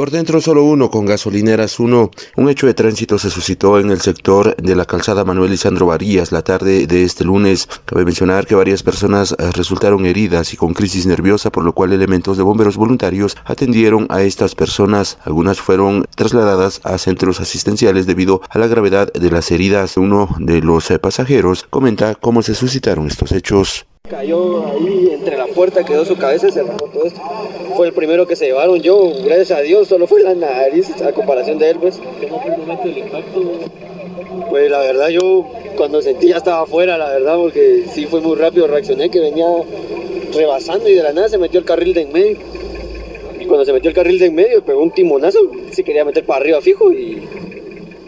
Por dentro solo uno con gasolineras uno. Un hecho de tránsito se suscitó en el sector de la calzada Manuel Lisandro Varías la tarde de este lunes. Cabe mencionar que varias personas eh, resultaron heridas y con crisis nerviosa, por lo cual elementos de bomberos voluntarios atendieron a estas personas. Algunas fueron trasladadas a centros asistenciales debido a la gravedad de las heridas. Uno de los eh, pasajeros comenta cómo se suscitaron estos hechos. Cayó ahí entre la puerta, quedó su cabeza y se arrancó todo esto. Fue el primero que se llevaron. Yo, gracias a Dios, solo fue la nariz a comparación de él, pues. ¿Cómo fue el momento del impacto? Pues la verdad, yo cuando sentí ya estaba afuera, la verdad, porque sí fue muy rápido. Reaccioné que venía rebasando y de la nada se metió el carril de en medio. Y cuando se metió el carril de en medio, pegó un timonazo, se quería meter para arriba fijo y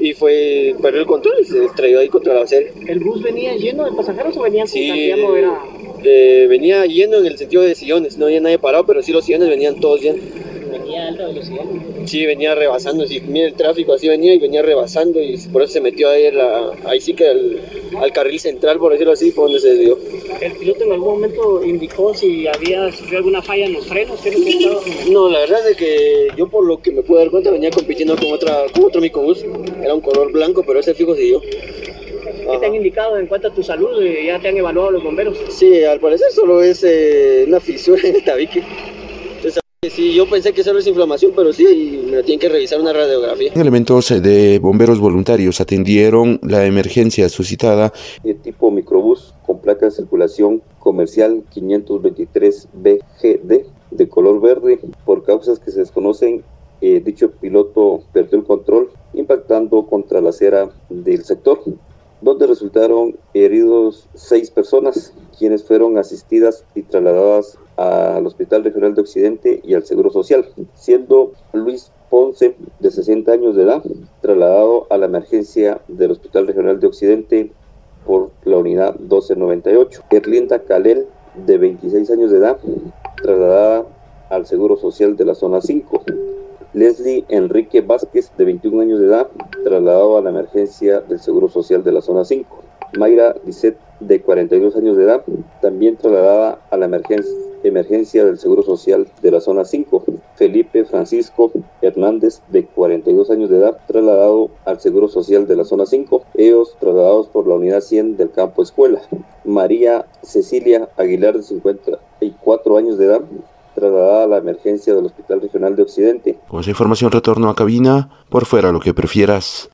y fue, perdió el control y se estrelló ahí contra la acera. ¿El bus venía lleno de pasajeros o venía sin sí, era eh, venía yendo en el sentido de sillones, no había nadie parado, pero sí los sillones venían todos llenos. ¿Venía a alta velocidad? Sí, venía rebasando, sí, mira el tráfico así venía y venía rebasando y por eso se metió ahí, la, ahí sí que al, carril central, por decirlo así, fue donde se dio. ¿El piloto en algún momento indicó si había sufrido alguna falla en los frenos? No, la verdad es que yo por lo que me pude dar cuenta venía compitiendo con, otra, con otro microbús, era un color blanco, pero ese fijo siguió. ¿Qué te han indicado en cuanto a tu salud? ¿Ya te han evaluado los bomberos? Sí, al parecer solo es eh, una fisura en el tabique. Sí, yo pensé que solo es inflamación, pero sí, me tienen que revisar una radiografía. Elementos de bomberos voluntarios atendieron la emergencia suscitada. De tipo microbús con placa de circulación comercial 523BGD de color verde. Por causas que se desconocen, eh, dicho piloto perdió el control impactando contra la acera del sector donde resultaron heridos seis personas, quienes fueron asistidas y trasladadas al Hospital Regional de Occidente y al Seguro Social, siendo Luis Ponce, de 60 años de edad, trasladado a la emergencia del Hospital Regional de Occidente por la unidad 1298. Erlinda Calel, de 26 años de edad, trasladada al Seguro Social de la zona 5. Leslie Enrique Vázquez, de 21 años de edad, trasladado a la emergencia del Seguro Social de la zona 5. Mayra Lisset, de 42 años de edad, también trasladada a la emergencia, emergencia del Seguro Social de la zona 5. Felipe Francisco Hernández, de 42 años de edad, trasladado al Seguro Social de la zona 5. Ellos trasladados por la unidad 100 del campo escuela. María Cecilia Aguilar, de 54 años de edad, trasladada a la emergencia del Hospital Regional de Occidente. Con esa información retorno a cabina, por fuera lo que prefieras.